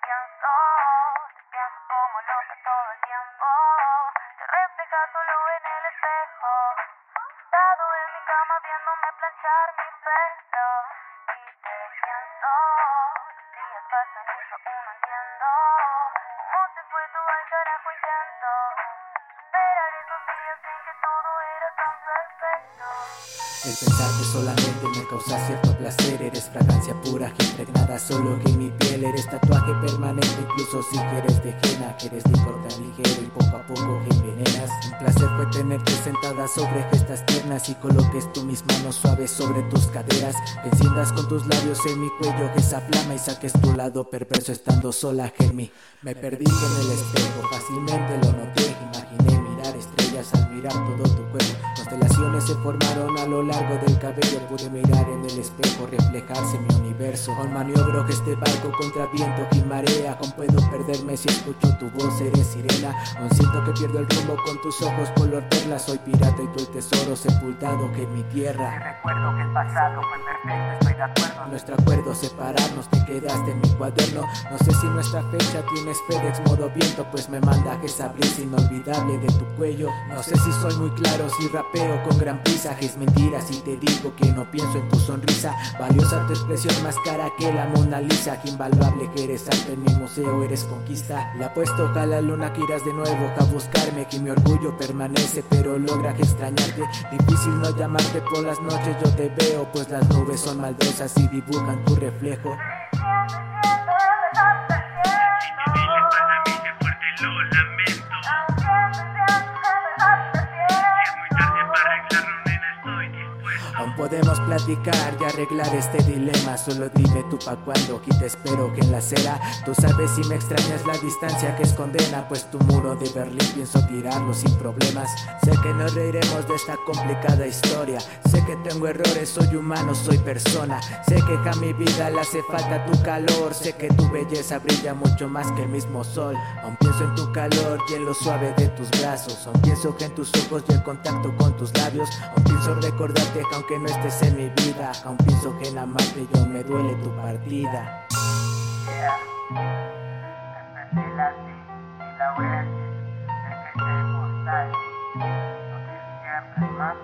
pienso, te pienso como loca todo el tiempo. Te refleja solo en el espejo. Sentado en mi cama viéndome planchar mi pelo. Y te pienso, los días pasan y yo aún no entiendo. Cómo se fue todo al carajo intento. El pensarte solamente me causa cierto placer. Eres fragancia pura que impregnada solo que mi piel. Eres tatuaje permanente incluso si quieres de henna. Que eres licor tan ligero y poco a poco envenenas. Un placer fue tenerte sentada sobre gestas tiernas Y coloques tú mis manos suaves sobre tus caderas. Enciendas con tus labios en mi cuello esa flama Y saques tu lado perverso estando sola Germi Me perdí en el espejo, fácilmente lo noté Imaginé se formaron a lo largo del cabello. Pude mirar en el espejo, reflejarse mi universo. Aún maniobro que este barco contra viento y marea. Aún puedo perderme si escucho tu voz, eres sirena. Aún siento que pierdo el rumbo con tus ojos color perla. Soy pirata y tú el tesoro sepultado que en mi tierra. Recuerdo que el pasado fue perfecto, estoy de acuerdo. nuestro acuerdo separarnos, te quedaste en mi cuaderno. No sé si nuestra fecha tienes FedEx modo viento Pues me manda esa brisa inolvidable de tu cuello. No sé si soy muy claro, si rapeo con gran prisa Es mentira si te digo que no pienso en tu sonrisa Valiosa tu expresión más cara que la Mona Lisa Que invaluable que eres arte en mi museo, eres conquista Le apuesto a la luna que irás de nuevo a buscarme Que mi orgullo permanece pero logra que extrañarte Difícil no llamarte por las noches yo te veo Pues las nubes son maldosas y dibujan tu reflejo lo lamento. Podemos platicar y arreglar este dilema. Solo dime tú pa' cuando aquí te espero que en la acera. Tú sabes si me extrañas la distancia que es condena Pues tu muro de Berlín pienso tirarlo sin problemas. Sé que no reiremos de esta complicada historia. Sé que tengo errores, soy humano, soy persona. Sé que a mi vida le hace falta tu calor. Sé que tu belleza brilla mucho más que el mismo sol. Aún pienso en tu calor y en lo suave de tus brazos. Aún pienso que en tus ojos y el contacto con tus labios. Aún pienso recordarte que aunque no estés en mi vida. Aún pienso que en amarte yo me duele tu partida. Yeah. La voy a decir, de que te gusta, no siempre más.